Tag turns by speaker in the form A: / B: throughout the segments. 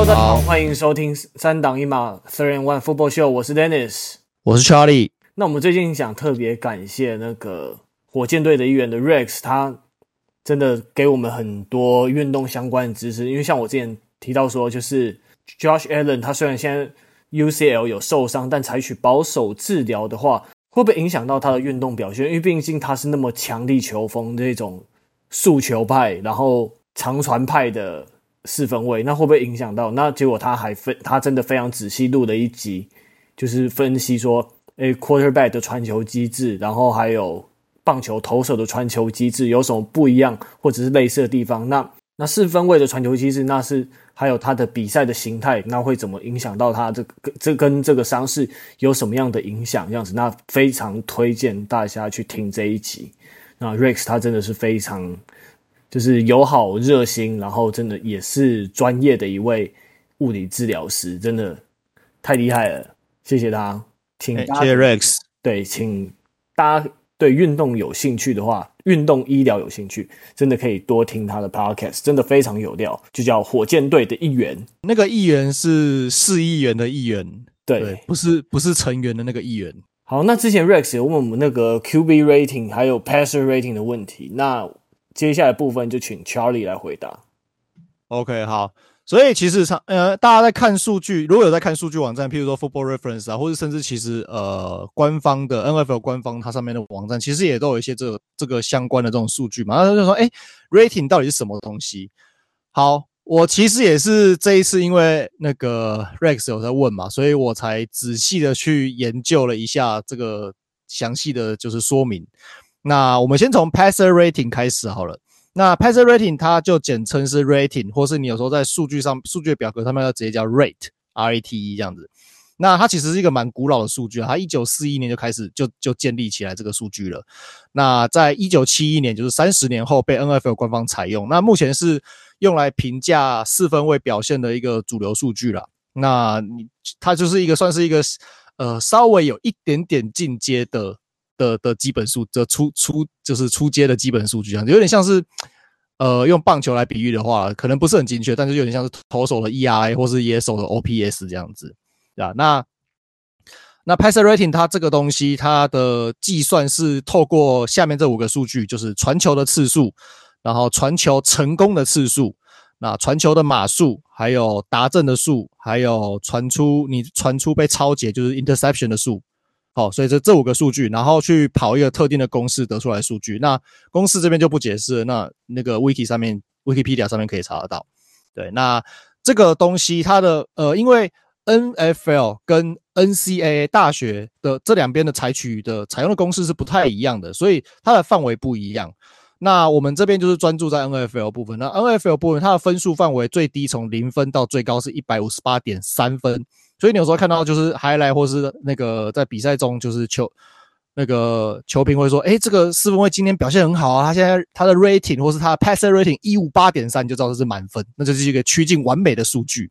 A: Hello，大家好，欢迎收听三档一码 Three and One Football Show，我是 Dennis，
B: 我是 Charlie。
A: 那我们最近想特别感谢那个火箭队的一员的 Rex，他真的给我们很多运动相关的知识。因为像我之前提到说，就是 Josh Allen，他虽然现在 UCL 有受伤，但采取保守治疗的话，会不会影响到他的运动表现？因为毕竟他是那么强力球风这种速球派，然后长传派的四分卫，那会不会影响到？那结果他还分，他真的非常仔细录了一集，就是分析说，诶，quarterback 的传球机制，然后还有棒球投手的传球机制有什么不一样，或者是类似的地方？那那四分卫的传球机制，那是还有他的比赛的形态，那会怎么影响到他这个这跟这个伤势有什么样的影响？这样子，那非常推荐大家去听这一集。那 Rex 他真的是非常。就是友好热心，然后真的也是专业的一位物理治疗师，真的太厉害了，谢谢他。请大家，
B: 谢谢 Rex。
A: 对，请大家对运动有兴趣的话，运动医疗有兴趣，真的可以多听他的 Podcast，真的非常有料，就叫火箭队的一员。
B: 那个议员是市议员的议员，
A: 对，
B: 对，不是不是成员的那个议员。
A: 好，那之前 Rex 有问我们那个 QB rating 还有 passer rating 的问题，那。接下来部分就请 Charlie 来回答。
B: OK，好，所以其实上，呃，大家在看数据，如果有在看数据网站，譬如说 Football Reference 啊，或者甚至其实呃官方的 NFL 官方它上面的网站，其实也都有一些这个这个相关的这种数据嘛。然后就说，哎，rating 到底是什么东西？好，我其实也是这一次因为那个 Rex 有在问嘛，所以我才仔细的去研究了一下这个详细的就是说明。那我们先从 passer rating 开始好了。那 passer rating 它就简称是 rating，或是你有时候在数据上数据表格上面要直接叫 rate，r a t e 这样子。那它其实是一个蛮古老的数据啊，它一九四一年就开始就就建立起来这个数据了。那在一九七一年，就是三十年后被 NFL 官方采用。那目前是用来评价四分卫表现的一个主流数据了。那你它就是一个算是一个呃稍微有一点点进阶的。的的基本数，这初初就是初阶的基本数据啊，有点像是，呃，用棒球来比喻的话，可能不是很精确，但是有点像是投手的 ERA 或是野手的 OPS 这样子，对啊，那那 passer rating 它这个东西，它的计算是透过下面这五个数据，就是传球的次数，然后传球成功的次数，那传球的码数，还有达阵的数，还有传出你传出被抄截，就是 interception 的数。好，所以这这五个数据，然后去跑一个特定的公式得出来数据。那公式这边就不解释了，那那个 Wiki 上面，Wikipedia 上面可以查得到。对，那这个东西它的呃，因为 NFL 跟 NCAA 大学的这两边的采取的采用的公式是不太一样的，所以它的范围不一样。那我们这边就是专注在 NFL 部分。那 NFL 部分它的分数范围最低从零分到最高是一百五十八点三分。所以你有时候看到就是 highlight 或是那个在比赛中就是球那个球评会说，诶，这个四分卫今天表现很好啊，他现在他的 rating 或是他的 passer rating 一五八点三，就知道这是满分，那就是一个趋近完美的数据。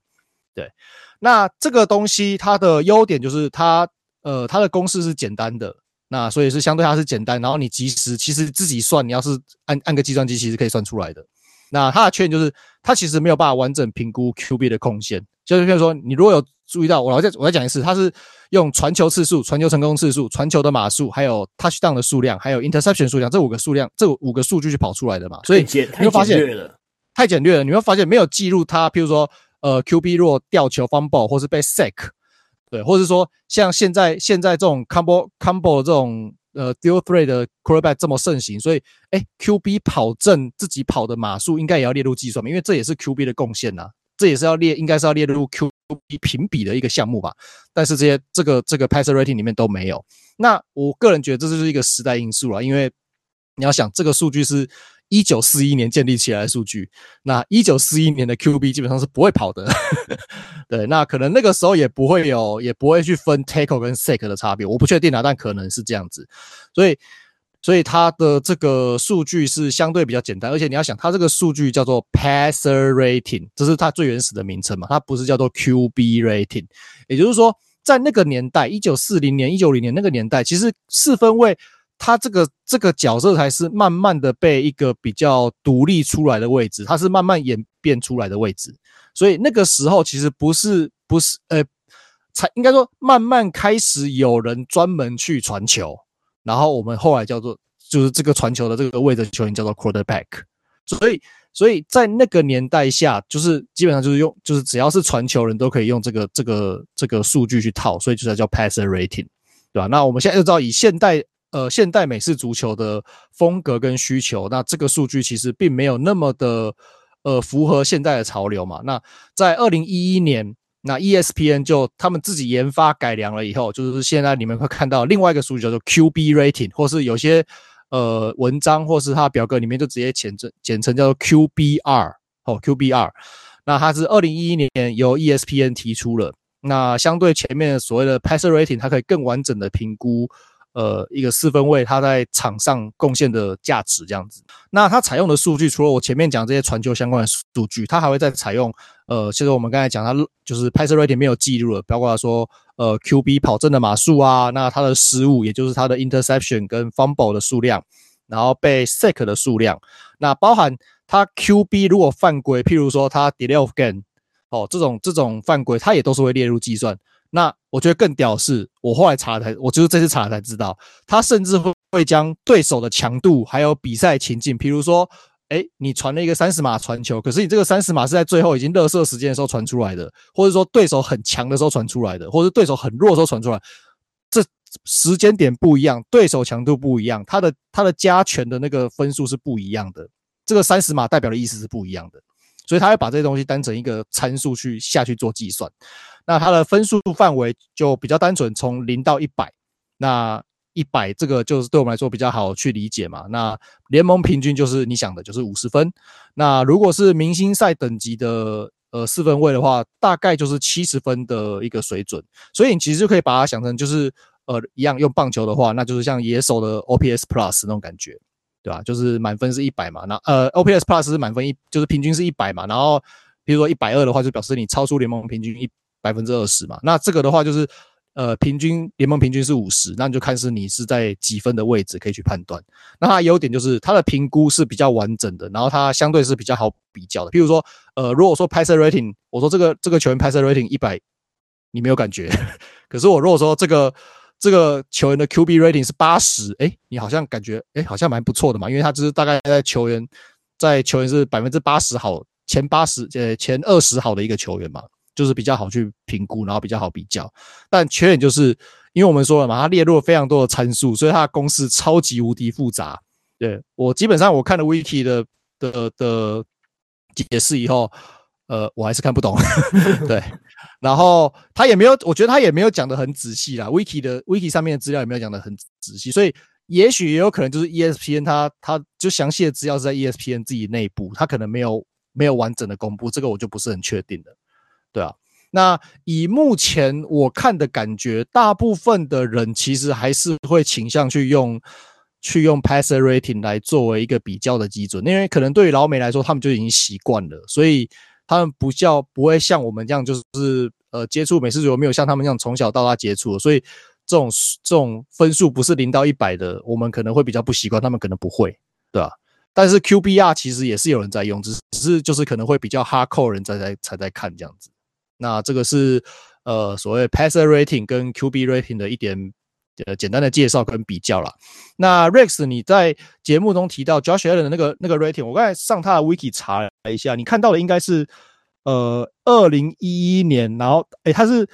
B: 对，那这个东西它的优点就是它呃它的公式是简单的，那所以是相对它是简单，然后你即时其实自己算，你要是按按个计算机其实可以算出来的。那它的缺点就是它其实没有办法完整评估 QB 的贡献，就是比如说你如果有注意到，我再我再讲一次，它是用传球次数、传球成功次数、传球的码数，还有 touchdown 的数量，还有 interception 数量这五个数量，这五个数据去跑出来的嘛。所以你会发现太简略了，你会发现没有记录它，譬如说呃 QB 若掉球 fumble 或是被 sack，对，或者说像现在现在这种 combo combo 这种呃 deal three 的 quarterback 这么盛行，所以诶 QB 跑正自己跑的码数应该也要列入计算嘛，因为这也是 QB 的贡献呐。这也是要列，应该是要列入 QB 评比的一个项目吧，但是这些这个这个 passer rating 里面都没有。那我个人觉得这就是一个时代因素了，因为你要想这个数据是一九四一年建立起来的数据，那一九四一年的 QB 基本上是不会跑的，对，那可能那个时候也不会有，也不会去分 tackle 跟 sack 的差别，我不确定啊，但可能是这样子，所以。所以它的这个数据是相对比较简单，而且你要想，它这个数据叫做 passer rating，这是它最原始的名称嘛，它不是叫做 QB rating。也就是说，在那个年代，一九四零年、一九零年那个年代，其实四分卫他这个这个角色才是慢慢的被一个比较独立出来的位置，他是慢慢演变出来的位置。所以那个时候其实不是不是呃，才应该说慢慢开始有人专门去传球，然后我们后来叫做就是这个传球的这个位置球员叫做 quarterback。所以所以在那个年代下，就是基本上就是用就是只要是传球人都可以用这个这个这个数据去套，所以就叫 passer rating，对吧？那我们现在就知道以现代。呃，现代美式足球的风格跟需求，那这个数据其实并没有那么的呃符合现在的潮流嘛。那在二零一一年，那 ESPN 就他们自己研发改良了以后，就是现在你们会看到另外一个数据叫做 QB rating，或是有些呃文章或是它表格里面就直接简称简称叫做 QBR 哦 QBR。那它是二零一一年由 ESPN 提出了，那相对前面所谓的 passer rating，它可以更完整的评估。呃，一个四分卫他在场上贡献的价值这样子。那他采用的数据，除了我前面讲这些传球相关的数据，他还会再采用呃，其实我们刚才讲他就是 passer rating 没有记录了，包括说呃 QB 跑阵的码数啊，那他的失误，也就是他的 interception 跟 fumble 的数量，然后被 sack 的数量，那包含他 QB 如果犯规，譬如说他 delay of game 哦，这种这种犯规，他也都是会列入计算。那我觉得更屌是，我后来查才，我就是这次查才知道，他甚至会会将对手的强度还有比赛情境，比如说，诶，你传了一个三十码传球，可是你这个三十码是在最后已经热射时间的时候传出来的，或者说对手很强的时候传出来的，或者对手很弱的时候传出来，这时间点不一样，对手强度不一样，他的他的加权的那个分数是不一样的，这个三十码代表的意思是不一样的。所以他会把这些东西当成一个参数去下去做计算，那它的分数范围就比较单纯，从零到一百，那一百这个就是对我们来说比较好去理解嘛。那联盟平均就是你想的就是五十分，那如果是明星赛等级的呃四分位的话，大概就是七十分的一个水准。所以你其实就可以把它想成就是呃一样用棒球的话，那就是像野手的 OPS Plus 那种感觉。对吧？就是满分是一百嘛，那呃，OPS Plus 是满分一，就是平均是一百嘛。然后，比如说一百二的话，就表示你超出联盟平均一百分之二十嘛。那这个的话就是，呃，平均联盟平均是五十，那你就看是你是在几分的位置可以去判断。那它优点就是它的评估是比较完整的，然后它相对是比较好比较的。譬如说，呃，如果说 Passer Rating，我说这个这个球员 Passer Rating 一百，你没有感觉，可是我如果说这个。这个球员的 QB rating 是八十，诶，你好像感觉，诶，好像蛮不错的嘛，因为他就是大概在球员，在球员是百分之八十好，前八十，呃，前二十好的一个球员嘛，就是比较好去评估，然后比较好比较。但缺点就是，因为我们说了嘛，它列入了非常多的参数，所以它的公式超级无敌复杂。对，我基本上我看了 Wiki 的的的解释以后，呃，我还是看不懂。对。然后他也没有，我觉得他也没有讲得很仔细啦。Wiki 的 Wiki 上面的资料也没有讲得很仔细，所以也许也有可能就是 ESPN 他他就详细的资料是在 ESPN 自己内部，他可能没有没有完整的公布，这个我就不是很确定了。对啊，那以目前我看的感觉，大部分的人其实还是会倾向去用去用 passer rating 来作为一个比较的基准，因为可能对于老美来说，他们就已经习惯了，所以。他们不叫不会像我们这样，就是呃接触美式足球没有像他们这样从小到大接触，所以这种这种分数不是零到一百的，我们可能会比较不习惯，他们可能不会，对吧？但是 QBR 其实也是有人在用，只是只是就是可能会比较 hardcore 人在在才在看这样子。那这个是呃所谓 passer rating 跟 QB rating 的一点。呃，简单的介绍跟比较啦。那 Rex，你在节目中提到 Josh Allen 的那个那个 rating，我刚才上他的 wiki 查了一下，你看到的应该是呃二零一一年，然后诶，他是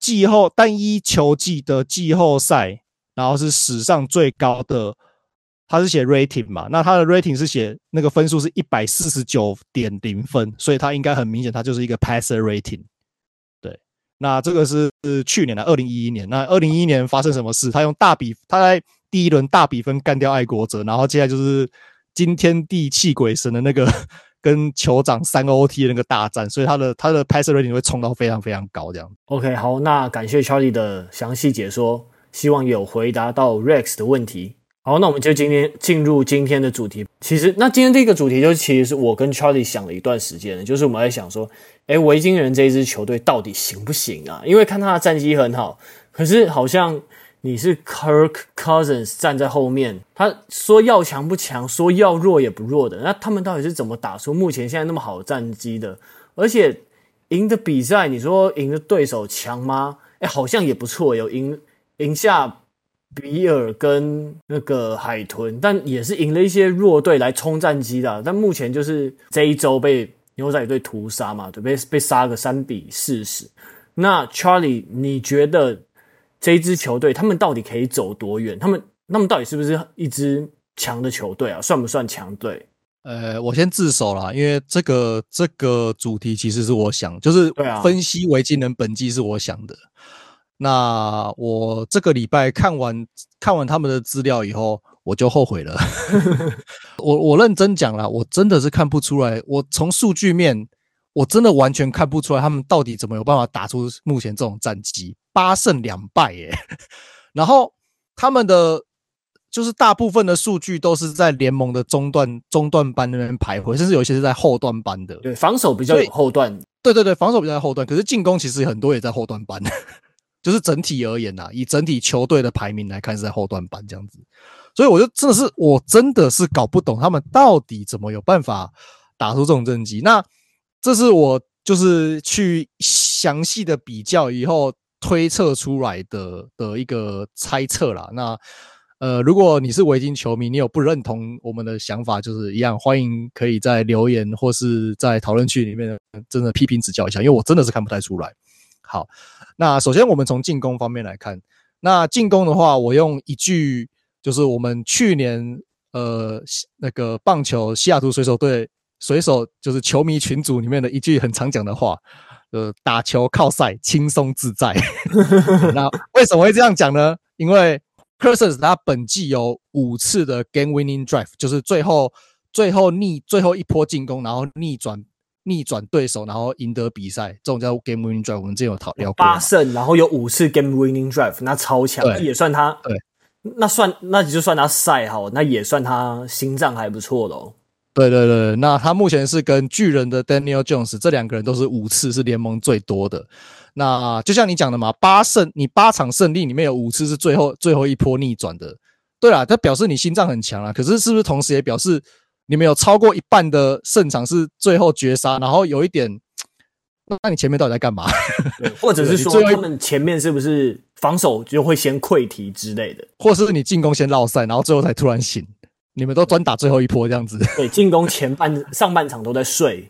B: 季后单一球季的季后赛，然后是史上最高的，他是写 rating 嘛？那他的 rating 是写那个分数是一百四十九点零分，所以他应该很明显，他就是一个 passer rating。那这个是是去年的二零一一年。那二零一一年发生什么事？他用大比，他在第一轮大比分干掉爱国者，然后接下来就是惊天地泣鬼神的那个 跟酋长三个 OT 的那个大战，所以他的他的 pass rating 会冲到非常非常高这样。
A: OK，好，那感谢 Charlie 的详细解说，希望有回答到 Rex 的问题。好，那我们就今天进入今天的主题。其实，那今天这个主题就其实是我跟 Charlie 想了一段时间的，就是我们在想说，诶，维京人这一支球队到底行不行啊？因为看他的战绩很好，可是好像你是 Kirk Cousins 站在后面，他说要强不强，说要弱也不弱的，那他们到底是怎么打出目前现在那么好的战绩的？而且赢的比赛，你说赢的对手强吗？哎，好像也不错，有赢赢下比尔跟那个海豚，但也是赢了一些弱队来冲战绩的。但目前就是这一周被牛仔队屠杀嘛，对，被被杀个三比四十。那 Charlie，你觉得？这一支球队，他们到底可以走多远？他们，他们到底是不是一支强的球队啊？算不算强队？
B: 呃，我先自首啦，因为这个这个主题其实是我想，就是分析维京人本季是我想的。啊、那我这个礼拜看完看完他们的资料以后，我就后悔了。我我认真讲了，我真的是看不出来。我从数据面，我真的完全看不出来他们到底怎么有办法打出目前这种战绩。八胜两败耶，然后他们的就是大部分的数据都是在联盟的中段中段班那边徘徊，甚至有一些是在后段班的。
A: 对，防守比较有后段。
B: 对对对，防守比较有后段，可是进攻其实很多也在后段班。就是整体而言呐、啊，以整体球队的排名来看是在后段班这样子，所以我就真的是我真的是搞不懂他们到底怎么有办法打出这种战绩。那这是我就是去详细的比较以后。推测出来的的一个猜测啦。那呃，如果你是维京球迷，你有不认同我们的想法，就是一样，欢迎可以在留言或是在讨论区里面真的批评指教一下，因为我真的是看不太出来。好，那首先我们从进攻方面来看，那进攻的话，我用一句就是我们去年呃那个棒球西雅图水手队水手就是球迷群组里面的一句很常讲的话。呃，打球靠赛，轻松自在。那为什么会这样讲呢？因为 Cousins 他本季有五次的 game winning drive，就是最后最后逆最后一波进攻，然后逆转逆转对手，然后赢得比赛，这种叫 game winning drive。我们之前有讨聊过，
A: 八胜，然后有五次 game winning drive，那超强，那也算他对，那算那就算他赛好，那也算他心脏还不错喽。
B: 对对对，那他目前是跟巨人的 Daniel Jones 这两个人都是五次是联盟最多的。那就像你讲的嘛，八胜你八场胜利里面有五次是最后最后一波逆转的。对啦，他表示你心脏很强啊。可是是不是同时也表示你们有超过一半的胜场是最后绝杀？然后有一点，那你前面到底在干嘛？
A: 或者是说他们前面是不是防守就会先溃堤之类的？
B: 或是你进攻先落赛，然后最后才突然醒？你们都专打最后一波这样子，
A: 对，进攻前半上半场都在睡，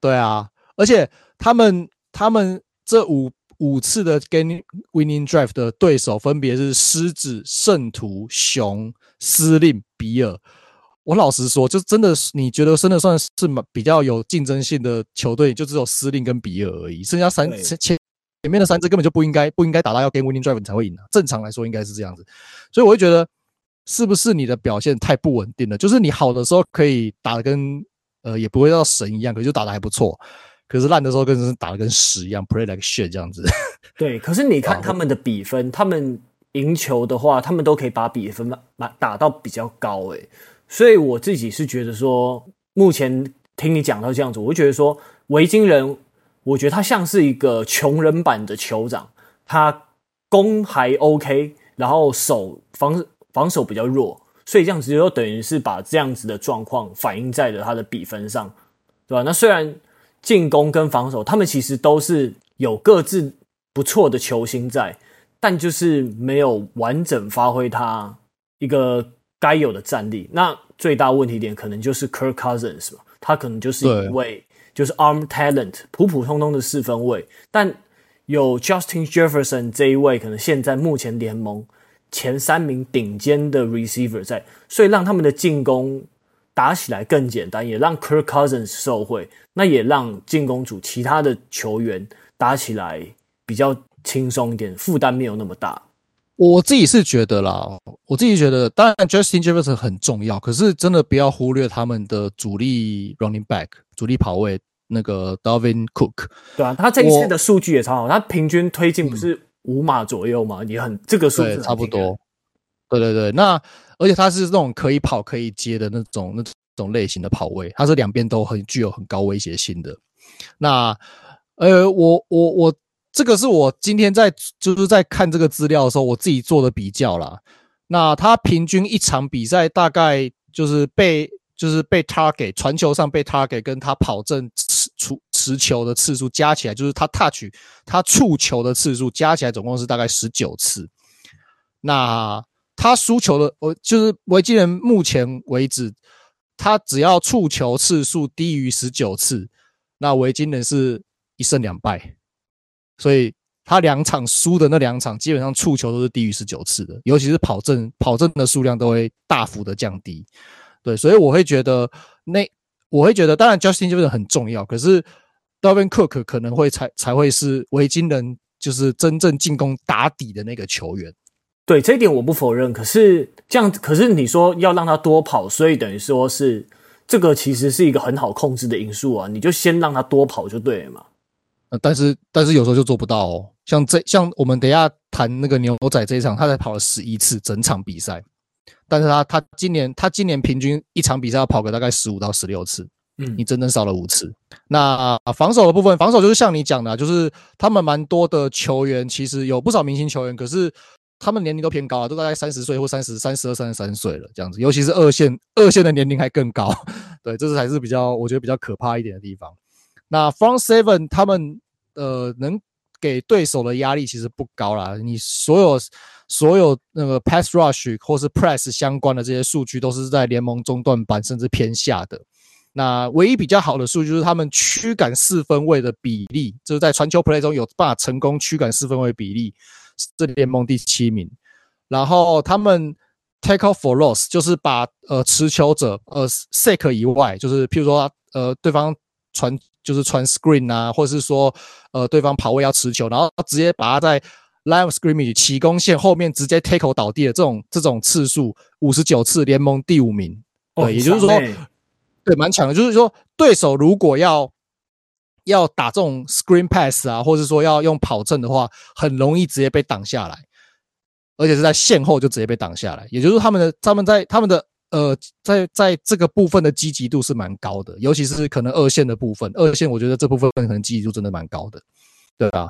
B: 对啊，而且他们他们这五五次的 game winning drive 的对手分别是狮子、圣徒、熊、司令、比尔。我老实说，就真的是你觉得真的算是比较有竞争性的球队，就只有司令跟比尔而已，剩下三前前面的三支根本就不应该不应该打到要 game winning drive 你才会赢啊，正常来说应该是这样子，所以我会觉得。是不是你的表现太不稳定了？就是你好的时候可以打的跟呃也不会到神一样，可是就打的还不错。可是烂的时候，更是打的跟屎一样，play like shit 这样子。
A: 对，可是你看他们的比分，他们赢球的话，他们都可以把比分打打到比较高诶。所以我自己是觉得说，目前听你讲到这样子，我觉得说，维京人，我觉得他像是一个穷人版的酋长，他攻还 OK，然后守防。防守比较弱，所以这样子就等于是把这样子的状况反映在了他的比分上，对吧？那虽然进攻跟防守他们其实都是有各自不错的球星在，但就是没有完整发挥他一个该有的战力。那最大问题点可能就是 Kirk Cousins 嘛，他可能就是一位就是 arm talent 普普通通的四分卫，但有 Justin Jefferson 这一位可能现在目前联盟。前三名顶尖的 receiver 在，所以让他们的进攻打起来更简单，也让 Kirk Cousins 受惠，那也让进攻组其他的球员打起来比较轻松一点，负担没有那么大。
B: 我自己是觉得啦，我自己觉得，当然 Justin Jefferson 很重要，可是真的不要忽略他们的主力 running back 主力跑位那个 Dalvin Cook。
A: 对啊，他这一次的数据也超好，他平均推进不是、嗯。五码左右嘛，也很这个数字
B: 差不多。对对对，那而且他是那种可以跑可以接的那种那种类型的跑位，他是两边都很具有很高威胁性的。那呃，我我我这个是我今天在就是在看这个资料的时候，我自己做的比较啦。那他平均一场比赛大概就是被就是被 target 传球上被 target，跟他跑正持持持球的次数加起来，就是他 touch 他触球的次数加起来总共是大概十九次。那他输球的，我就是维京人目前为止，他只要触球次数低于十九次，那维京人是一胜两败。所以他两场输的那两场，基本上触球都是低于十九次的，尤其是跑正跑正的数量都会大幅的降低。对，所以我会觉得那我会觉得，当然 Justin 就是很重要，可是 Dalvin Cook 可能会才才会是维金人就是真正进攻打底的那个球员。
A: 对，这一点我不否认。可是这样，可是你说要让他多跑，所以等于说是这个其实是一个很好控制的因素啊，你就先让他多跑就对了嘛。
B: 但是但是有时候就做不到哦，像这像我们等一下谈那个牛仔这一场，他才跑了十一次整场比赛，但是他他今年他今年平均一场比赛要跑个大概十五到十六次，嗯，你整整少了五次。那防守的部分，防守就是像你讲的，就是他们蛮多的球员，其实有不少明星球员，可是他们年龄都偏高啊，都大概三十岁或三十三十二三十三岁了这样子，尤其是二线二线的年龄还更高，对，这是还是比较我觉得比较可怕一点的地方。那 Front Seven 他们呃能给对手的压力其实不高啦，你所有所有那个 Pass Rush 或是 Press 相关的这些数据都是在联盟中段班甚至偏下的。那唯一比较好的数据就是他们驱赶四分位的比例，就是在传球 Play 中有办法成功驱赶四分位比例是联盟第七名。然后他们 Tackle for Loss 就是把呃持球者呃 Sack 以外，就是譬如说呃对方传。就是传 screen 啊，或者是说，呃，对方跑位要持球，然后直接把他在 line of scrimmage 起攻线后面直接 tackle 倒地的这种这种次数，五十九次，联盟第五名。对，哦、也就是说，对，蛮强的。就是说，对手如果要要打这种 screen pass 啊，或者是说要用跑阵的话，很容易直接被挡下来，而且是在线后就直接被挡下来。也就是他们的他们在他们的。呃，在在这个部分的积极度是蛮高的，尤其是可能二线的部分，二线我觉得这部分可能积极度真的蛮高的，对吧？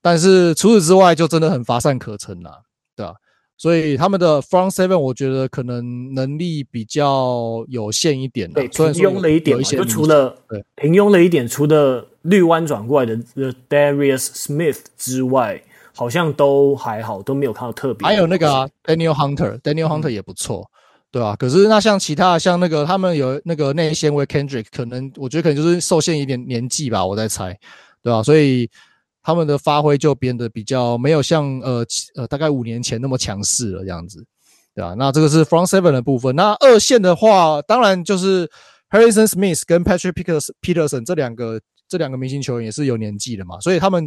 B: 但是除此之外，就真的很乏善可陈啦，对吧？所以他们的 front seven 我觉得可能能力比较有限一点，
A: 对，平庸了一点，就除了对平庸了一点，除了绿湾转过来的 The Darius Smith 之外，好像都还好，都没有看到特别。
B: 还有那个、啊、Daniel Hunter，Daniel Hunter 也不错。对吧、啊？可是那像其他像那个他们有那个内线位 Kendrick，可能我觉得可能就是受限一点年纪吧，我在猜，对吧、啊？所以他们的发挥就变得比较没有像呃呃大概五年前那么强势了这样子，对吧、啊？那这个是 Front Seven 的部分。那二线的话，当然就是 Harrison Smith 跟 Patrick Peterson 这两个这两个明星球员也是有年纪的嘛，所以他们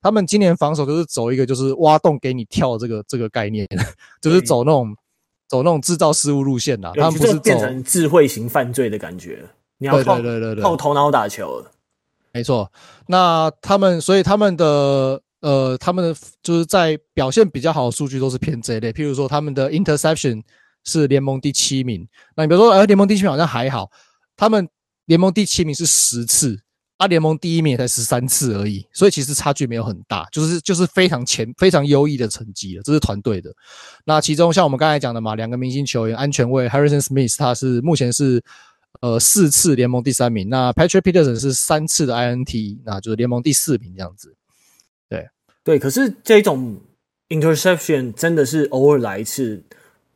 B: 他们今年防守就是走一个就是挖洞给你跳这个这个概念，就是走那种。走那种制造失误路线呐，他们不是
A: 变成智慧型犯罪的感觉，你要靠对对对靠头脑打球了。
B: 没错，那他们所以他们的呃，他们的就是在表现比较好的数据都是偏这一类，譬如说他们的 interception 是联盟第七名。那你比如说，呃，联盟第七名好像还好，他们联盟第七名是十次。啊，联盟第一名也才十三次而已，所以其实差距没有很大，就是就是非常前非常优异的成绩了，这是团队的。那其中像我们刚才讲的嘛，两个明星球员安全卫 Harrison Smith，他是目前是呃四次联盟第三名，那 Patrick Peterson 是三次的 INT，那就是联盟第四名这样子。对
A: 对，可是这种 interception 真的是偶尔来一次，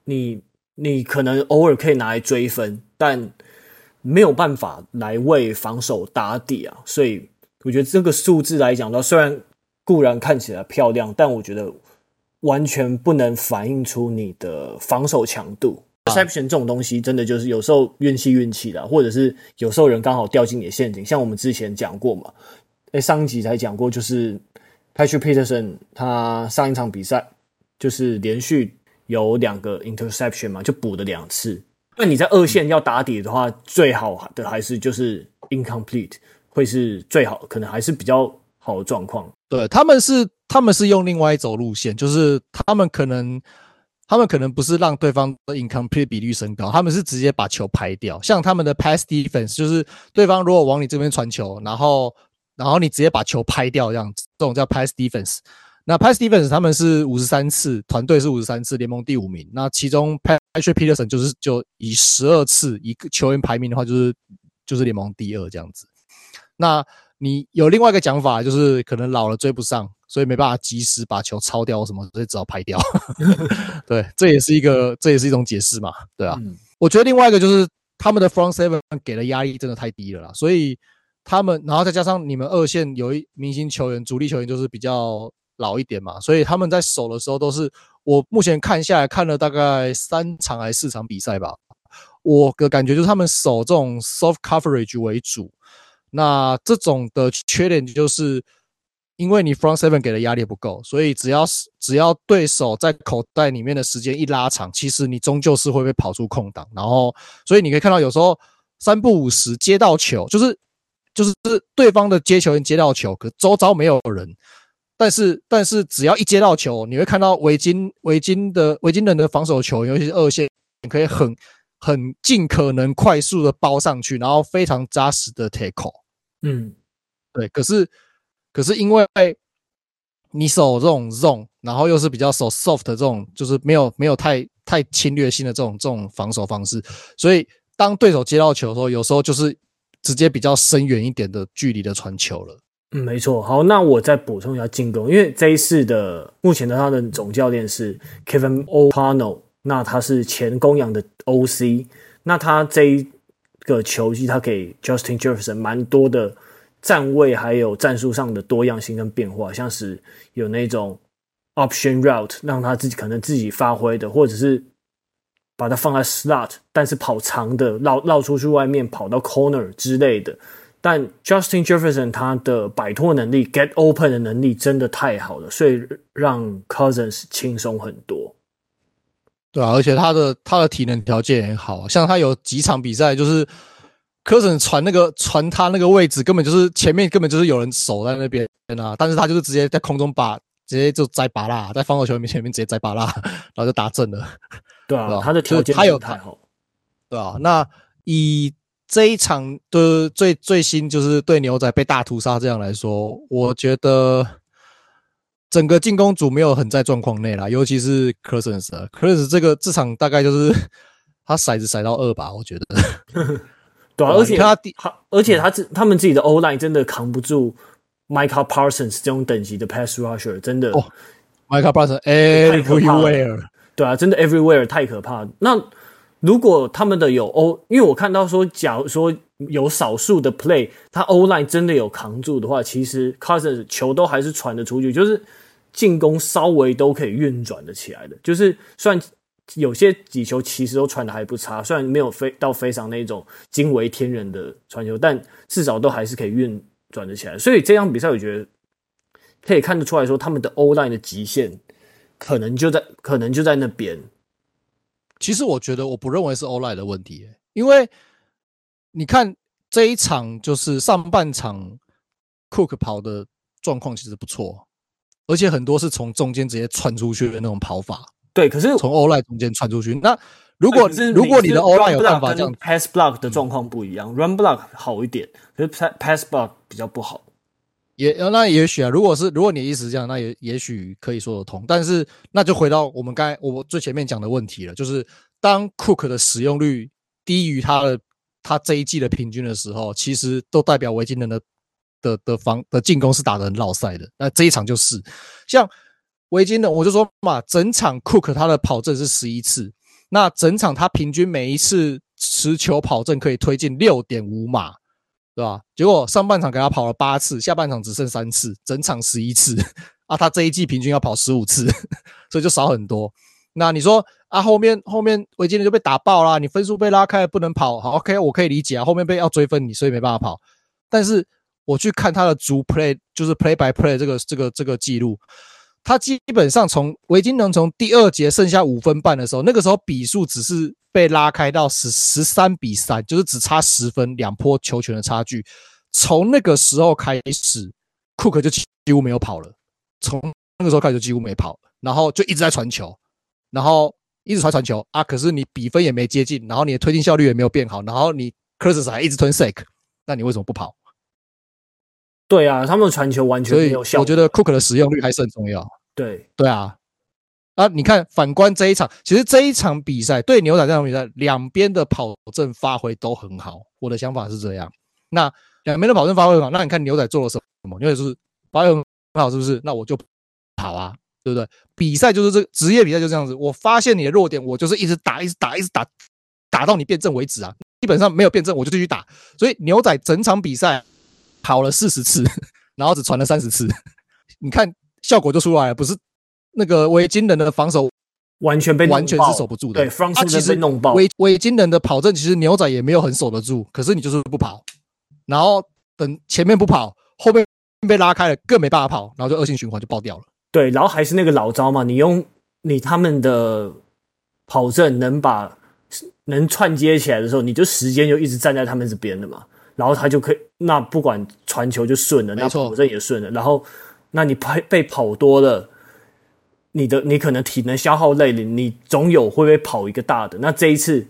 A: 你你可能偶尔可以拿来追分，但。没有办法来为防守打底啊，所以我觉得这个数字来讲的话，虽然固然看起来漂亮，但我觉得完全不能反映出你的防守强度。Interception 这种东西，真的就是有时候运气运气的，或者是有时候人刚好掉进你的陷阱。像我们之前讲过嘛，诶，上一集才讲过，就是 Patrick Peterson 他上一场比赛就是连续有两个 interception 嘛，就补了两次。那你在二线要打底的话，最好的还是就是 incomplete，会是最好，可能还是比较好的状况。
B: 对，他们是他们是用另外一种路线，就是他们可能他们可能不是让对方的 incomplete 比率升高，他们是直接把球拍掉。像他们的 pass defense，就是对方如果往你这边传球，然后然后你直接把球拍掉，这样子，这种叫 pass defense。那 Pas Stevens 他们是五十三次，团队是五十三次，联盟第五名。那其中 Patrick Peterson 就是就以十二次一个球员排名的话，就是就是联盟第二这样子。那你有另外一个讲法，就是可能老了追不上，所以没办法及时把球抄掉什么，所以只好拍掉。对，这也是一个这也是一种解释嘛，对啊。嗯、我觉得另外一个就是他们的 front seven 给的压力真的太低了啦，所以他们然后再加上你们二线有一明星球员、主力球员就是比较。老一点嘛，所以他们在守的时候都是我目前看下来看了大概三场还是四场比赛吧。我的感觉就是他们守这种 soft coverage 为主。那这种的缺点就是因为你 front seven 给的压力不够，所以只要是只要对手在口袋里面的时间一拉长，其实你终究是会被跑出空档。然后，所以你可以看到有时候三不五时接到球，就是就是对方的接球员接到球，可周遭没有人。但是，但是只要一接到球，你会看到维金维金的维金人的防守球，尤其是二线，你可以很很尽可能快速的包上去，然后非常扎实的 tackle。嗯，对。可是，可是因为你守这种 zone，然后又是比较守 soft 的这种，就是没有没有太太侵略性的这种这种防守方式，所以当对手接到球的时候，有时候就是直接比较深远一点的距离的传球了。
A: 嗯，没错。好，那我再补充一下进攻，因为这一次的目前的他的总教练是 Kevin O'Connell，那他是前公羊的 OC，那他这一个球技他给 Justin Jefferson 蛮多的站位还有战术上的多样性跟变化，像是有那种 option route 让他自己可能自己发挥的，或者是把它放在 slot，但是跑长的绕绕出去外面跑到 corner 之类的。但 Justin Jefferson 他的摆脱能力、get open 的能力真的太好了，所以让 Cousins 轻松很多。
B: 对啊，而且他的他的体能条件也很好，像他有几场比赛就是 Cousins 传那个传他那个位置，根本就是前面根本就是有人守在那边啊，但是他就是直接在空中把直接就摘拔啦，在防守球员前面直接摘拔啦，然后就打正了。
A: 对啊，对啊，他的条件
B: 他有
A: 太好。
B: 对啊，那以。这一场的最最新就是对牛仔被大屠杀这样来说，我觉得整个进攻组没有很在状况内啦，尤其是 Cousins，Cousins 这个这场大概就是他骰子骰到二吧，我觉得。
A: 对啊，而且他他而且他自他们自己的 O line 真的扛不住 Michael Parsons 这种等级的 Pass Rusher，真的。哦
B: Michael Parsons everywhere，
A: 对啊，真的 everywhere 太可怕。那。如果他们的有 O，因为我看到说，假如说有少数的 play，他 O line 真的有扛住的话，其实 Cousins 球都还是传得出去，就是进攻稍微都可以运转的起来的。就是虽然有些几球其实都传的还不差，虽然没有飞到非常那种惊为天人的传球，但至少都还是可以运转的起来。所以这场比赛我觉得可以看得出来说，他们的 O line 的极限可能就在可能就在那边。
B: 其实我觉得我不认为是 O-line 的问题，因为你看这一场就是上半场，Cook 跑的状况其实不错，而且很多是从中间直接窜出去的那种跑法。
A: 对，可是
B: 从 O-line 中间窜出去，那如果如果你的 O-line 有办法这样
A: ，Pass block 的状况不一样，Run block 好一点，可是 Pass block 比较不好。
B: 也那也许啊，如果是如果你意思是这样，那也也许可以说得通。但是那就回到我们刚才我最前面讲的问题了，就是当 Cook 的使用率低于他的他这一季的平均的时候，其实都代表维京人的的的防的进攻是打得很落赛的。那这一场就是像维京人，我就说嘛，整场 Cook 他的跑阵是十一次，那整场他平均每一次持球跑阵可以推进六点五码。对吧？结果上半场给他跑了八次，下半场只剩三次，整场十一次 啊！他这一季平均要跑十五次，所以就少很多。那你说啊，后面后面维金人就被打爆啦，你分数被拉开，不能跑。好，OK，我可以理解啊，后面被要追分你，所以没办法跑。但是我去看他的逐 play，就是 play by play 这个这个这个记录。他基本上从维金能从第二节剩下五分半的时候，那个时候比数只是被拉开到十十三比三，就是只差十分，两波球权的差距。从那个时候开始，库克就几乎没有跑了。从那个时候开始就几乎没跑，然后就一直在传球，然后一直传传球啊。可是你比分也没接近，然后你的推进效率也没有变好，然后你 Cousins 还一直吞 sack，那你为什么不跑？
A: 对啊，他们的传球完全没有效。
B: 我觉得 Cook 的使用率还是很重要。
A: 对
B: 对啊，啊，你看，反观这一场，其实这一场比赛对牛仔这场比赛，两边的跑阵发挥都很好。我的想法是这样。那两边的跑阵发挥很好，那你看牛仔做了什么？牛仔是发挥很好，是不是？那我就跑啊，对不对？比赛就是这个职业比赛就这样子。我发现你的弱点，我就是一直打，一直打，一直打，打到你变正为止啊。基本上没有辩证，我就继续打。所以牛仔整场比赛跑了四十次，然后只传了三十次，你看效果就出来了。不是那个维京人的防守
A: 完全被
B: 完全是守不住的，
A: 对，他其实弄爆。
B: 维维京人的跑阵其实牛仔也没有很守得住，可是你就是不跑，然后等前面不跑，后面被拉开了，更没办法跑，然后就恶性循环就爆掉了。
A: 对，然后还是那个老招嘛，你用你他们的跑阵能把。能串接起来的时候，你就时间就一直站在他们这边的嘛，然后他就可以，那不管传球就顺了，那跑阵也顺了，然后那你被被跑多了，你的你可能体能消耗累了，你总有会被跑一个大的。那这一次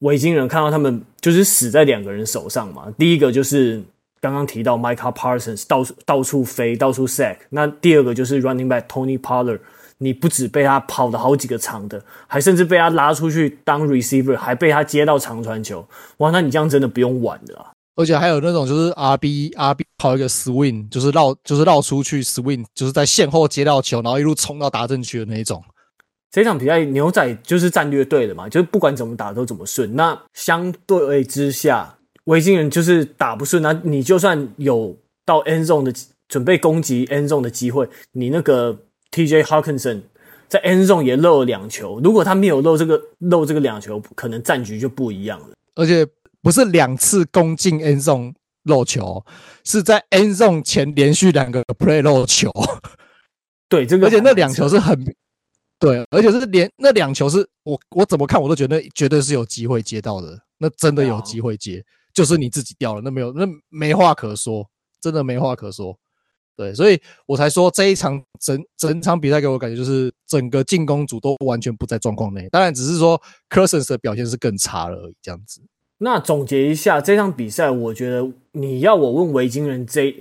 A: 维京人看到他们就是死在两个人手上嘛，第一个就是刚刚提到 Micah Parsons 到处到处飞到处 sack，那第二个就是 Running back Tony Pollard。你不止被他跑了好几个长的，还甚至被他拉出去当 receiver，还被他接到长传球。哇，那你这样真的不用玩了啊。
B: 而且还有那种就是 RB RB 跑一个 swing，就是绕就是绕出去 swing，就是在线后接到球，然后一路冲到达阵区的那一种。
A: 这场比赛牛仔就是战略对的嘛，就是不管怎么打都怎么顺。那相对之下，维京人就是打不顺，那你就算有到 end zone 的准备攻击 end zone 的机会，你那个。T.J. Hawkinson 在 end zone 也漏了两球，如果他没有漏这个漏这个两球，可能战局就不一样了。
B: 而且不是两次攻进 end zone 漏球，是在 end zone 前连续两个 play 漏球。
A: 对，这个
B: 而且那两球是很对，而且是连那两球是我我怎么看我都觉得绝对是有机会接到的，那真的有机会接，就是你自己掉了，那没有那没话可说，真的没话可说。对，所以我才说这一场整整场比赛给我感觉就是整个进攻组都完全不在状况内，当然只是说 Cousins 的表现是更差了而已，这样子。
A: 那总结一下这场比赛，我觉得你要我问维京人这，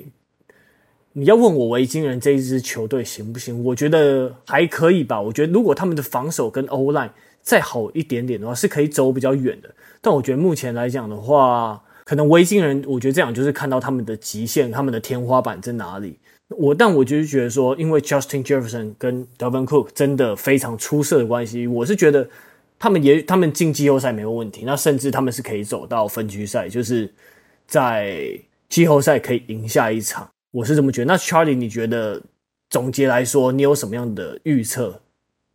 A: 你要问我维京人这一支球队行不行？我觉得还可以吧。我觉得如果他们的防守跟欧莱再好一点点的话，是可以走比较远的。但我觉得目前来讲的话，可能维京人，我觉得这样就是看到他们的极限，他们的天花板在哪里。我但我就是觉得说，因为 Justin Jefferson 跟 Dalvin Cook 真的非常出色的关系，我是觉得他们也他们进季后赛没有问题，那甚至他们是可以走到分区赛，就是在季后赛可以赢下一场，我是这么觉得。那 Charlie，你觉得总结来说，你有什么样的预测？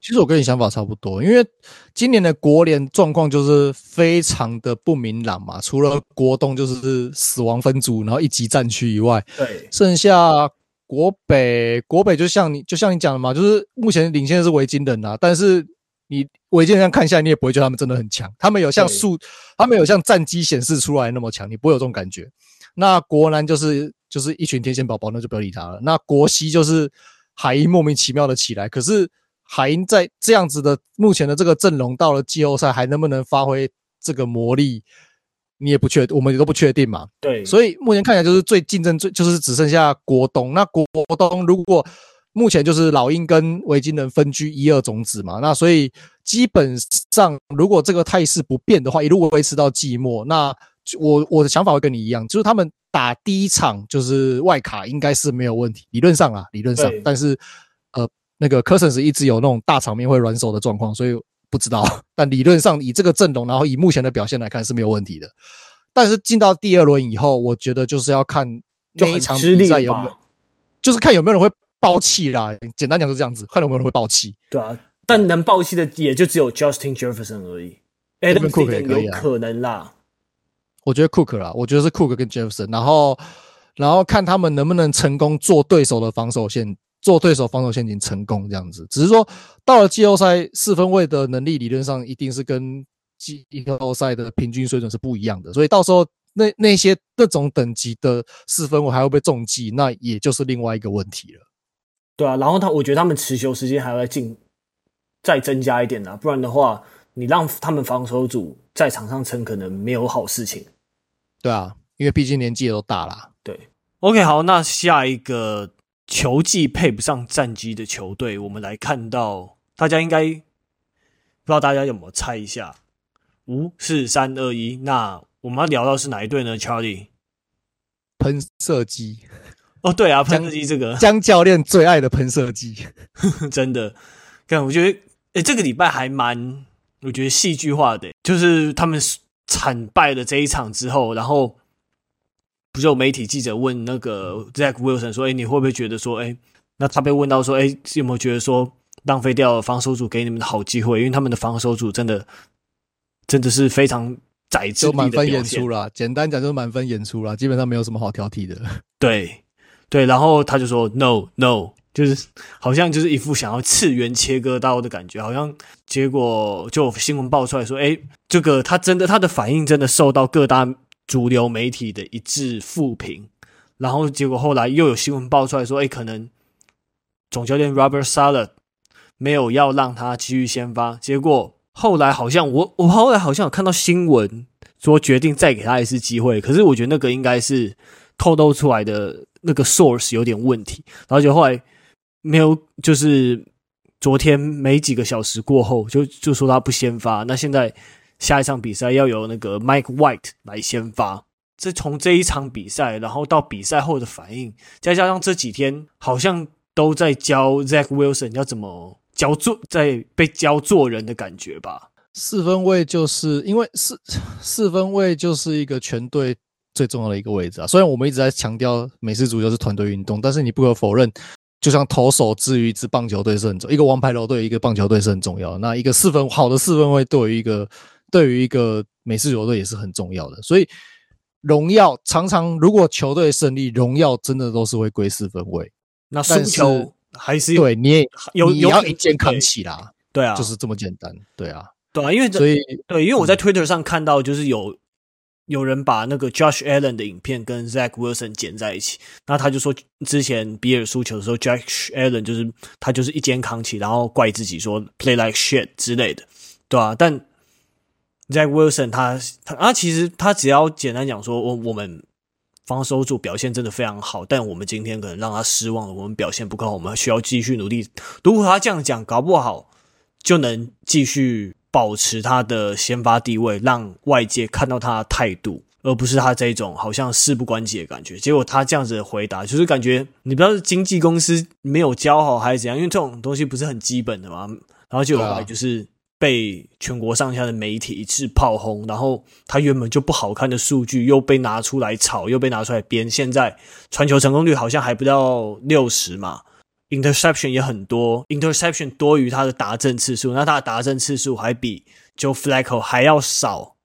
B: 其实我跟你想法差不多，因为今年的国联状况就是非常的不明朗嘛，除了国东就是死亡分组，然后一级战区以外，
A: 对，
B: 剩下。国北，国北就像你就像你讲的嘛，就是目前领先的是维京人啊，但是你维京人看下来，你也不会觉得他们真的很强，他们有像数，他们有像战绩显示出来那么强，你不会有这种感觉。那国南就是就是一群天线宝宝，那就不要理他了。那国西就是海鹰莫名其妙的起来，可是海鹰在这样子的目前的这个阵容，到了季后赛还能不能发挥这个魔力？你也不确，我们也都不确定嘛。
A: 对，
B: 所以目前看起来就是最竞争最就是只剩下国东。那国东如果目前就是老鹰跟维京人分居一二种子嘛，那所以基本上如果这个态势不变的话，一路维持到季末，那我我的想法会跟你一样，就是他们打第一场就是外卡应该是没有问题，理论上啊，理论上。但是呃，那个 Cousins 一直有那种大场面会软手的状况，所以。不知道，但理论上以这个阵容，然后以目前的表现来看是没有问题的。但是进到第二轮以后，我觉得就是要看那一场比赛有没有，就是看有没有人会爆气啦。简单讲就是这样子，看有没有人会爆气。
A: 对啊，但能爆气的也就只有 Justin Jefferson 而已。Adam Cook 有可能啦。
B: 我觉得 Cook 啦，我觉得是 Cook 跟 Jefferson，然后然后看他们能不能成功做对手的防守线。做对手防守陷阱成功这样子，只是说到了季后赛四分卫的能力理论上一定是跟季后赛的平均水准是不一样的，所以到时候那那些那种等级的四分卫还会不会中计，那也就是另外一个问题了。
A: 对啊，然后他我觉得他们持球时间还要再进再增加一点啊，不然的话你让他们防守组在场上撑可能没有好事情。
B: 对啊，因为毕竟年纪也都大了。
A: 对。OK，好，那下一个球技配不上战绩的球队，我们来看到，大家应该不知道大家有没有猜一下？五四三二一，那我们要聊到是哪一队呢？Charlie，
B: 喷射机。
A: 哦，对啊，喷射机这个
B: 江教练最爱的喷射机，
A: 真的。看，我觉得，诶，这个礼拜还蛮，我觉得戏剧化的，就是他们惨败了这一场之后，然后。不是有媒体记者问那个 Zach Wilson 说：“哎，你会不会觉得说，哎，那他被问到说，哎，有没有觉得说浪费掉了防守组给你们的好机会？因为他们的防守组真的真的是非常宰制力的
B: 满分演出啦。简单讲就是满分演出啦，基本上没有什么好挑剔的。
A: 对对，然后他就说 No No，就是好像就是一副想要次元切割刀的感觉，好像结果就新闻爆出来说，哎，这个他真的他的反应真的受到各大。”主流媒体的一致负评，然后结果后来又有新闻爆出来说，哎，可能总教练 Robert Saleh 没有要让他继续先发。结果后来好像我我后来好像有看到新闻说决定再给他一次机会，可是我觉得那个应该是透露出来的那个 source 有点问题。然后就后来没有，就是昨天没几个小时过后就就说他不先发。那现在。下一场比赛要由那个 Mike White 来先发。这从这一场比赛，然后到比赛后的反应，再加上这几天好像都在教 Zach Wilson 要怎么教做，在被教做人的感觉吧。
B: 四分卫就是因为四四分卫就是一个全队最重要的一个位置啊。虽然我们一直在强调美式足球是团队运动，但是你不可否认，就像投手之于一支棒球队是很重要，一个王牌楼队一个棒球队是很重要的。那一个四分好的四分卫对于一个对于一个美式球队也是很重要的，所以荣耀常常如果球队胜利，荣耀真的都是会归四分位。
A: 那输球还是
B: 对你也
A: 有
B: 你要一肩扛起啦，
A: 对啊，
B: 就是这么简单，对啊，
A: 对啊，因为
B: 所以
A: 对，因为我在 Twitter 上看到，就是有有人把那个 Josh Allen 的影片跟 Zach Wilson 剪在一起，那他就说之前比尔输球的时候，Josh Allen 就是他就是一肩扛起，然后怪自己说 Play like shit 之类的，对啊，但 Zach Wilson，他他啊，其实他只要简单讲说，我我们防守组表现真的非常好，但我们今天可能让他失望了，我们表现不够，我们需要继续努力。如果他这样讲，搞不好就能继续保持他的先发地位，让外界看到他的态度，而不是他这种好像事不关己的感觉。结果他这样子的回答，就是感觉你不知道是经纪公司没有教好还是怎样，因为这种东西不是很基本的嘛。然后就有来就是。被全国上下的媒体一次炮轰，然后他原本就不好看的数据又被拿出来炒，又被拿出来编。现在传球成功率好像还不到六十嘛，interception 也很多，interception 多于他的达阵次数，那他的达阵次数还比 Joe Flacco 还要少，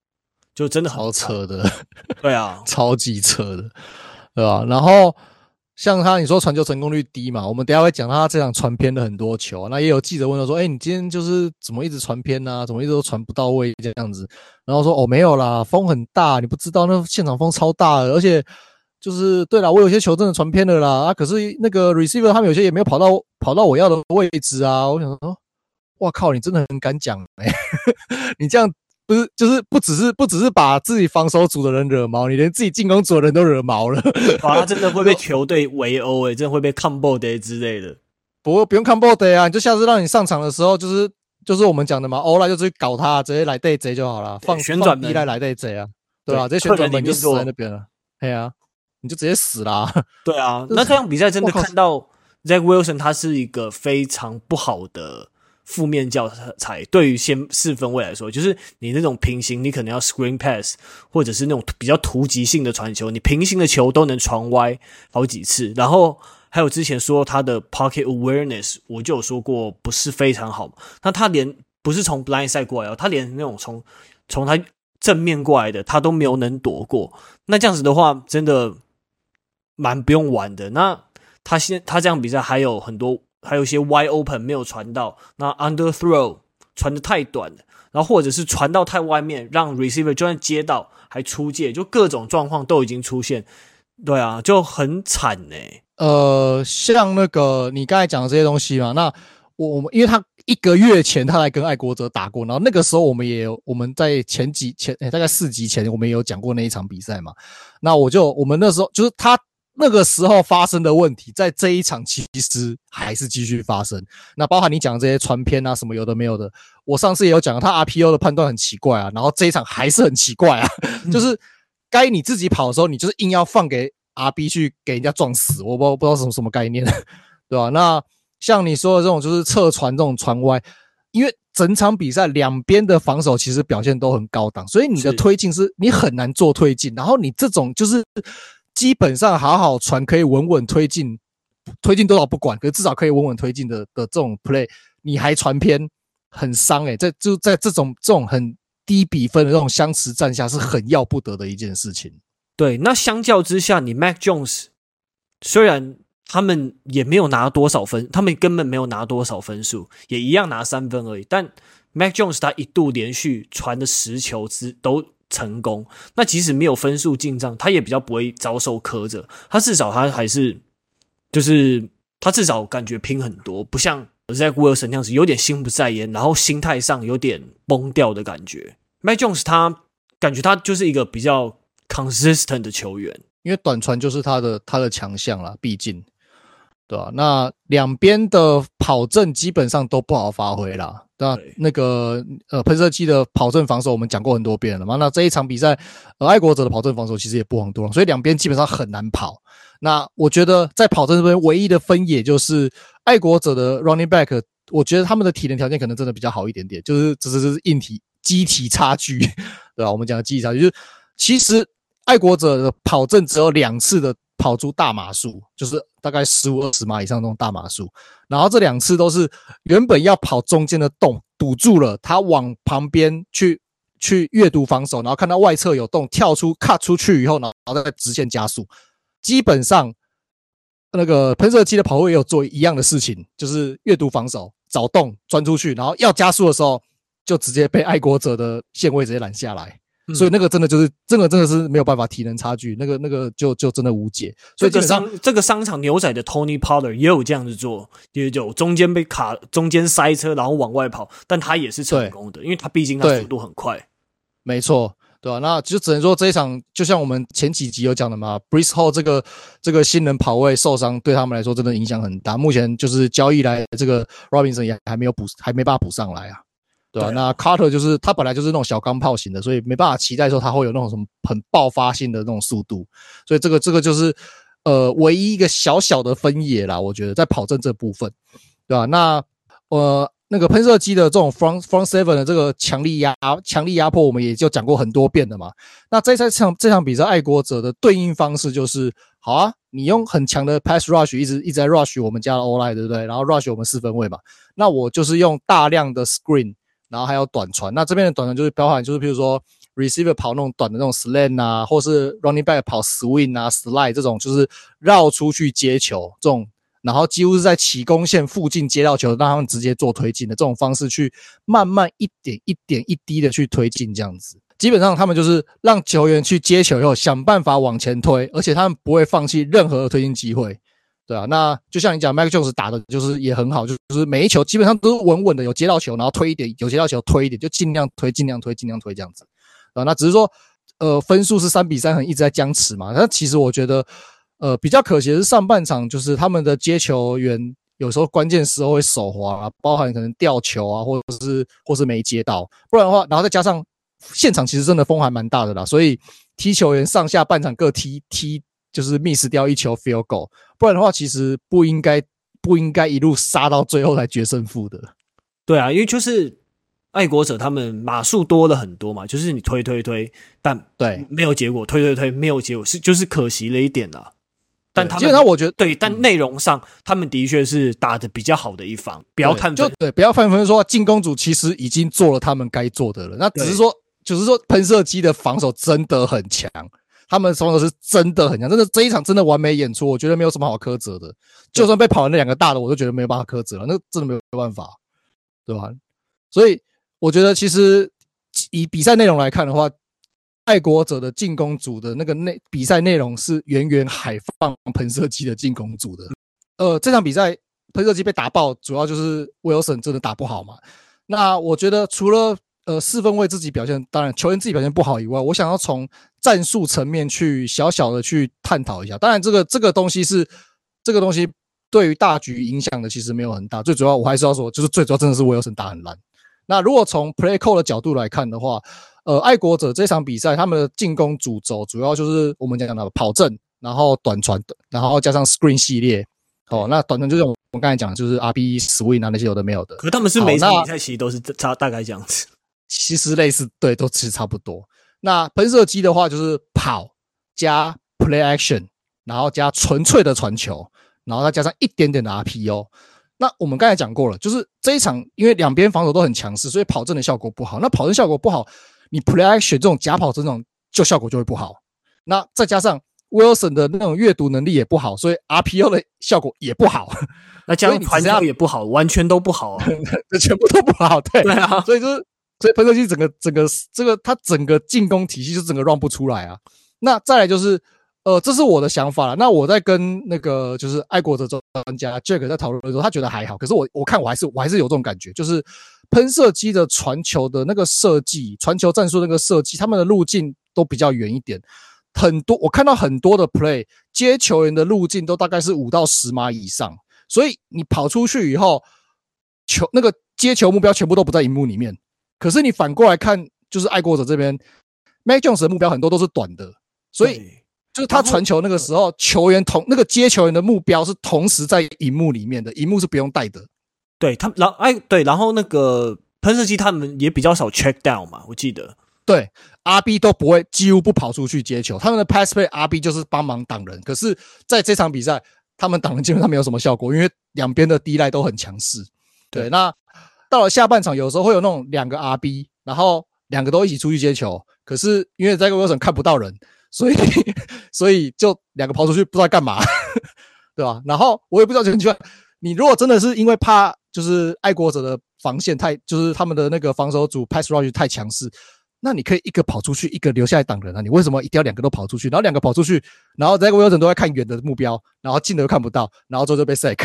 A: 就真的好
B: 扯的，
A: 对啊，
B: 超级扯的，对吧？然后。像他，你说传球成功率低嘛？我们等一下会讲他这场传偏了很多球。那也有记者问他说：“哎，你今天就是怎么一直传偏呢？怎么一直都传不到位这样子？”然后说：“哦，没有啦，风很大，你不知道那现场风超大的，而且就是对了，我有些球真的传偏了啦。啊，可是那个 receiver 他们有些也没有跑到跑到我要的位置啊。我想说，哇靠，你真的很敢讲哎，你这样。”不是，就是不只是不只是把自己防守组的人惹毛，你连自己进攻组的人都惹毛了。
A: 哇，他真的会被球队围殴哎，真的会被 combo day 之类的。
B: 不，不用 combo day 啊，你就下次让你上场的时候，就是就是我们讲的嘛，欧拉就直接搞他，直接来对贼就好了，放旋转逼来来对贼啊，对啊？直接旋转门就死在那边了。对啊，你就直接死啦。
A: 对啊，那这场比赛真的看到 Zach Wilson 他是一个非常不好的。负面教材对于先四分位来说，就是你那种平行，你可能要 screen pass，或者是那种比较突击性的传球，你平行的球都能传歪好几次。然后还有之前说他的 pocket awareness，我就有说过不是非常好。那他连不是从 blind side 过来哦，他连那种从从他正面过来的，他都没有能躲过。那这样子的话，真的蛮不用玩的。那他现他这样比赛还有很多。还有一些 wide open 没有传到，那 under throw 传的太短了，然后或者是传到太外面，让 receiver 就算接到还出界，就各种状况都已经出现，对啊，就很惨呢、
B: 呃，像那个你刚才讲的这些东西嘛，那我我们因为他一个月前他来跟爱国者打过，然后那个时候我们也我们在前几前、欸、大概四集前我们也有讲过那一场比赛嘛，那我就我们那时候就是他。那个时候发生的问题，在这一场其实还是继续发生。那包含你讲的这些传偏啊，什么有的没有的，我上次也有讲，他 RPO 的判断很奇怪啊，然后这一场还是很奇怪啊，嗯、就是该你自己跑的时候，你就是硬要放给 RB 去给人家撞死，我不知道不知道什么什么概念，对吧？那像你说的这种，就是侧传这种传歪，因为整场比赛两边的防守其实表现都很高档，所以你的推进是你很难做推进，然后你这种就是。基本上好好传可以稳稳推进，推进多少不管，可是至少可以稳稳推进的的这种 play，你还传偏，很伤诶、欸，在就在这种这种很低比分的这种相持战下，是很要不得的一件事情。
A: 对，那相较之下，你 Mac Jones 虽然他们也没有拿多少分，他们根本没有拿多少分数，也一样拿三分而已，但 Mac Jones 他一度连续传的十球之都。成功，那即使没有分数进账，他也比较不会遭受苛责。他至少他还是，就是他至少感觉拼很多，不像 Zach Wilson 那样子有点心不在焉，然后心态上有点崩掉的感觉。Mac Jones 他感觉他就是一个比较 consistent 的球员，
B: 因为短传就是他的他的强项啦，毕竟。对吧、啊？那两边的跑阵基本上都不好发挥啦。那那个呃喷射机的跑阵防守我们讲过很多遍了嘛。那这一场比赛，呃爱国者的跑阵防守其实也不遑多让，所以两边基本上很难跑。那我觉得在跑阵这边唯一的分野就是爱国者的 running back，我觉得他们的体能条件可能真的比较好一点点，就是只是就是硬体机体差距，对吧、啊？我们讲的机体差距，就是其实爱国者的跑阵只有两次的。跑出大码数，就是大概十五二十码以上那种大码数，然后这两次都是原本要跑中间的洞堵住了，他往旁边去去阅读防守，然后看到外侧有洞跳出 cut 出去以后呢，然后再直线加速。基本上那个喷射机的跑位也有做一样的事情，就是阅读防守，找洞钻出去，然后要加速的时候就直接被爱国者的线位直接拦下来。所以那个真的就是，这个真的是没有办法体能差距，那个那个就就真的无解。所以这个商
A: 这个商场牛仔的 Tony Pollard 也有这样子做，也有中间被卡，中间塞车，然后往外跑，但他也是成功的，因为他毕竟他速度很快。
B: 没错，对吧？那就只能说这一场，就像我们前几集有讲的嘛，Breece Hall 这个这个新人跑位受伤，对他们来说真的影响很大。目前就是交易来这个 Robinson 也还没有补，还没办法补上来啊。对吧、啊？那 Carter 就是他本来就是那种小钢炮型的，所以没办法期待说他会有那种什么很爆发性的那种速度，所以这个这个就是呃唯一一个小小的分野啦。我觉得在跑阵这部分，对吧、啊？那呃那个喷射机的这种 front front seven 的这个强力压强力压迫，我们也就讲过很多遍了嘛。那在这场这场比赛，爱国者的对应方式就是好啊，你用很强的 pass rush 一直一直在 rush 我们家的 O-line 对不对？然后 rush 我们四分位嘛，那我就是用大量的 screen。然后还有短传，那这边的短传就是包含，就是比如说 receiver 跑那种短的那种 slant 啊，或是 running back 跑 swing 啊、slide 这种，就是绕出去接球这种，然后几乎是在起攻线附近接到球，让他们直接做推进的这种方式，去慢慢一点一点一滴的去推进这样子。基本上他们就是让球员去接球以后，想办法往前推，而且他们不会放弃任何的推进机会。对啊，那就像你讲，Mac Jones 打的就是也很好，就是每一球基本上都是稳稳的，有接到球，然后推一点，有接到球推一点，就尽量推，尽量推，尽量推这样子。啊，那只是说，呃，分数是三比三，很一直在僵持嘛。但其实我觉得，呃，比较可惜的是上半场，就是他们的接球员有时候关键时候会手滑啊，包含可能掉球啊，或者是或是没接到，不然的话，然后再加上现场其实真的风还蛮大的啦，所以踢球员上下半场各踢踢。就是 miss 掉一球 field goal，不然的话，其实不应该不应该一路杀到最后才决胜负的。
A: 对啊，因为就是爱国者他们码数多了很多嘛，就是你推推推，但对没有结果，推推推没有结果，是就是可惜了一点啦。但他们基本上我觉得对，但内容上他们的确是打的比较好的一方，不要看
B: 就对，不要看分说进攻组其实已经做了他们该做的了，那只是说就是说喷射机的防守真的很强。他们双手是真的很强，真的这一场真的完美演出，我觉得没有什么好苛责的。就算被跑了那两个大的，我都觉得没有办法苛责了，那真的没有办法，对吧？所以我觉得其实以比赛内容来看的话，爱国者的进攻组的那个内比赛内容是远远海放喷射机的进攻组的。呃，这场比赛喷射机被打爆，主要就是 Wilson 真的打不好嘛。那我觉得除了呃四分卫自己表现，当然球员自己表现不好以外，我想要从战术层面去小小的去探讨一下。当然，这个这个东西是这个东西对于大局影响的其实没有很大。最主要我还是要说，就是最主要真的是威尔森打很烂。那如果从 play call 的角度来看的话，呃，爱国者这场比赛他们的进攻主轴主要就是我们讲讲的跑阵，然后短传，然后加上 screen 系列。哦，那短传就是我们刚才讲就是 RB swing 啊那些有的没有的。
A: 可是他们是每场比赛其实都是差大概这样子。
B: 其实类似，对，都其实差不多。那喷射机的话就是跑加 play action，然后加纯粹的传球，然后再加上一点点的 RPO。那我们刚才讲过了，就是这一场因为两边防守都很强势，所以跑阵的效果不好。那跑阵效果不好，你 play action 这种假跑阵这种就效果就会不好。那再加上 Wilson 的那种阅读能力也不好，所以 RPO 的效果也不好。
A: 那加上 传球也不好，完全都不好啊，
B: 这 全部都不好。对，
A: 对啊，
B: 所以就是。所以喷射机整个整个这个它整个进攻体系就整个 run 不出来啊。那再来就是，呃，这是我的想法了。那我在跟那个就是爱国者专家 Jack 在讨论的时候，他觉得还好。可是我我看我还是我还是有这种感觉，就是喷射机的传球的那个设计，传球战术那个设计，他们的路径都比较远一点。很多我看到很多的 play 接球员的路径都大概是五到十码以上，所以你跑出去以后，球那个接球目标全部都不在荧幕里面。可是你反过来看，就是爱国者这边，Mac Jones 的目标很多都是短的，所以就是他传球那个时候，球员同那个接球员的目标是同时在荧幕里面的，荧幕是不用带的。
A: 对他们，然后哎，对，然后那个喷射机他们也比较少 check down 嘛，我记得，
B: 对，RB 都不会，几乎不跑出去接球，他们的 pass play RB 就是帮忙挡人。可是在这场比赛，他们挡人基本上没有什么效果，因为两边的 D line 都很强势。对，那。到了下半场，有时候会有那种两个 RB，然后两个都一起出去接球，可是因为这个 Wilson 看不到人，所以 所以就两个跑出去不知道干嘛，对吧？然后我也不知道怎么办。你如果真的是因为怕，就是爱国者的防线太，就是他们的那个防守组 pass rush 太强势，那你可以一个跑出去，一个留下来挡人啊。你为什么一定要两个都跑出去？然后两个跑出去，然后这个 Wilson 都在看远的目标，然后近的又看不到，然后最后就被 sack，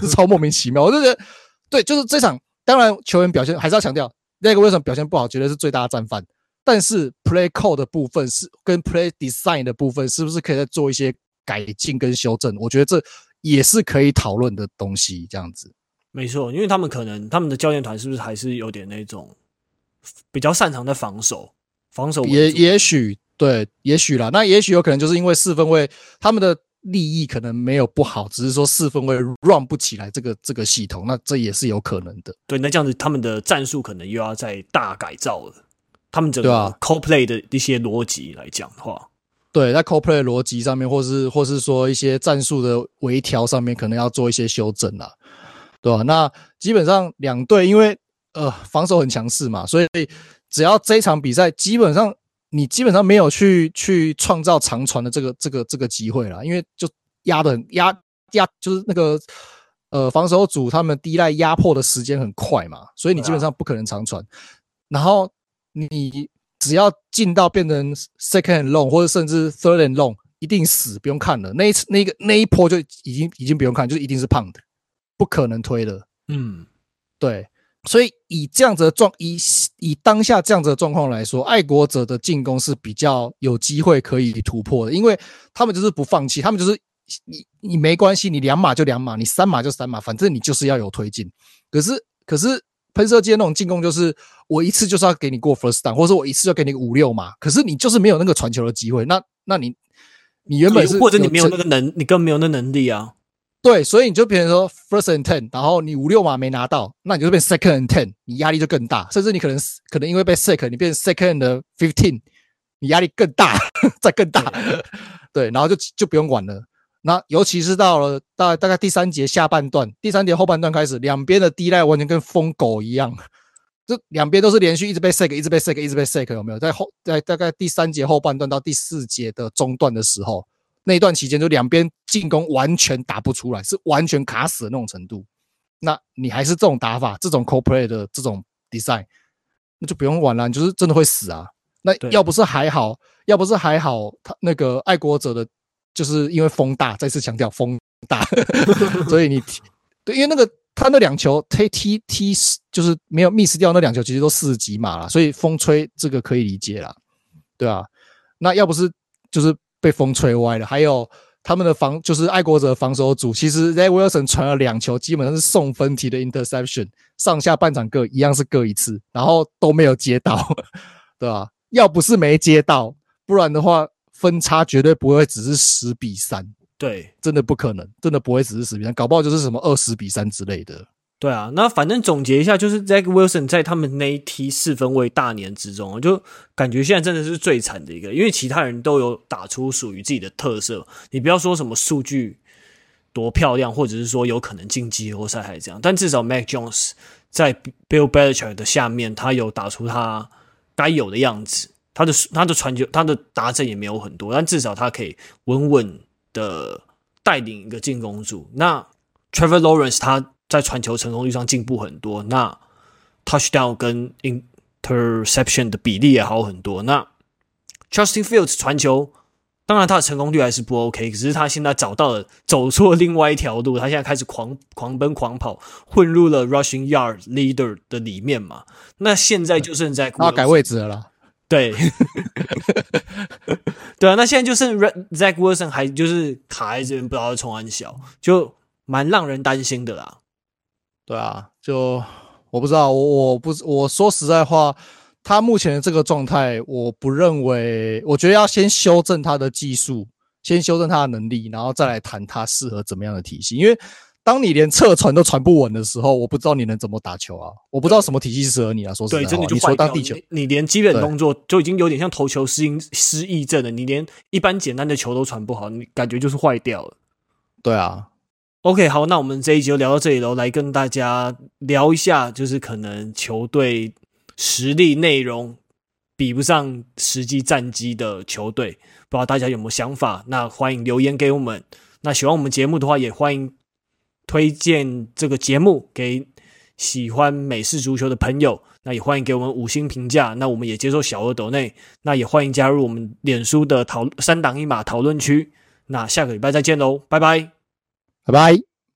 B: 是 超莫名其妙。我就觉得，对，就是这场。当然，球员表现还是要强调，那个为什么表现不好，绝对是最大的战犯。但是 play call 的部分是跟 play design 的部分，是不是可以再做一些改进跟修正？我觉得这也是可以讨论的东西。这样子，
A: 没错，因为他们可能他们的教练团是不是还是有点那种比较擅长的防守，防守
B: 也也许对，也许啦，那也许有可能就是因为四分卫他们的。利益可能没有不好，只是说四分卫 run 不起来这个这个系统，那这也是有可能的。
A: 对，那这样子他们的战术可能又要再大改造了。他们整个 call play 的一些逻辑来讲的话，
B: 对，在 call play 的逻辑上面，或是或是说一些战术的微调上面，可能要做一些修正啦，对吧？那基本上两队因为呃防守很强势嘛，所以只要这一场比赛基本上。你基本上没有去去创造长传的这个这个这个机会了，因为就压的很压压就是那个呃防守组他们依赖压迫的时间很快嘛，所以你基本上不可能长传。然后你只要进到变成 second and long 或者甚至 third and long，一定死，不用看了。那一次那个那一波就已经已经不用看，就是一定是胖的，不可能推的。嗯，对。所以以这样子的状以以当下这样子的状况来说，爱国者的进攻是比较有机会可以突破的，因为他们就是不放弃，他们就是你你没关系，你两码就两码，你三码就三码，反正你就是要有推进。可是可是喷射机的那种进攻就是我一次就是要给你过 first down，或者我一次要给你五六码，可是你就是没有那个传球的机会。那那你你原本是
A: 或者你没有那个能，你更没有那能力啊。
B: 对，所以你就变成说 first and ten，然后你五六码没拿到，那你就变 second and ten，你压力就更大，甚至你可能可能因为被 sack，你变 second and fifteen，你压力更大，再更大，对，然后就就不用管了。那尤其是到了大大概第三节下半段，第三节后半段开始，两边的 D line 完全跟疯狗一样，这两边都是连续一直被 sack，一直被 sack，一直被 sack，有没有？在后在大概第三节后半段到第四节的中段的时候。那一段期间，就两边进攻完全打不出来，是完全卡死的那种程度。那你还是这种打法，这种 co play 的这种 design，那就不用玩了，你就是真的会死啊。那要不是还好，要不是还好，他那个爱国者的，就是因为风大，再次强调风大，所以你对，因为那个他那两球踢踢踢，就是没有 miss 掉那两球，其实都四十几码了，所以风吹这个可以理解啦，对啊。那要不是就是被风吹歪了，还有他们的防就是爱国者防守组，其实 Zach Wilson 传了两球，基本上是送分题的 interception，上下半场各一样是各一次，然后都没有接到，对吧？要不是没接到，不然的话分差绝对不会只是十比三，
A: 对，
B: 真的不可能，真的不会只是十比三，搞不好就是什么二十比三之类的。
A: 对啊，那反正总结一下，就是 Zach Wilson 在他们那一梯四分卫大年之中，就感觉现在真的是最惨的一个，因为其他人都有打出属于自己的特色。你不要说什么数据多漂亮，或者是说有可能进季后赛还是这样，但至少 Mac Jones 在 Bill Belichick 的下面，他有打出他该有的样子。他的他的传球，他的达阵也没有很多，但至少他可以稳稳的带领一个进攻组。那 Trevor Lawrence 他。在传球成功率上进步很多，那 touchdown 跟 interception 的比例也好很多。那 Justin Fields 传球，当然他的成功率还是不 OK，可是他现在找到了走错另外一条路，他现在开始狂狂奔狂跑，混入了 rushing yard leader 的里面嘛。那现在就剩在
B: 他改位置了啦，
A: 对，对啊，那现在就剩 Zach Wilson 还就是卡在这边，不知道冲安小，就蛮让人担心的啦。
B: 对啊，就我不知道，我我不我说实在话，他目前的这个状态，我不认为，我觉得要先修正他的技术，先修正他的能力，然后再来谈他适合怎么样的体系。因为当你连侧传都传不稳的时候，我不知道你能怎么打球啊！我不知道什么体系适合你啊！说实在话，
A: 对，真的就
B: 你说当地球
A: 你，你连基本动作就已经有点像投球失应失忆症了，你连一般简单的球都传不好，你感觉就是坏掉了。
B: 对啊。
A: OK，好，那我们这一集就聊到这里喽。来跟大家聊一下，就是可能球队实力内容比不上实际战绩的球队，不知道大家有没有想法？那欢迎留言给我们。那喜欢我们节目的话，也欢迎推荐这个节目给喜欢美式足球的朋友。那也欢迎给我们五星评价。那我们也接受小额抖内。那也欢迎加入我们脸书的讨三档一码讨论区。那下个礼拜再见喽，拜拜。
B: 拜拜。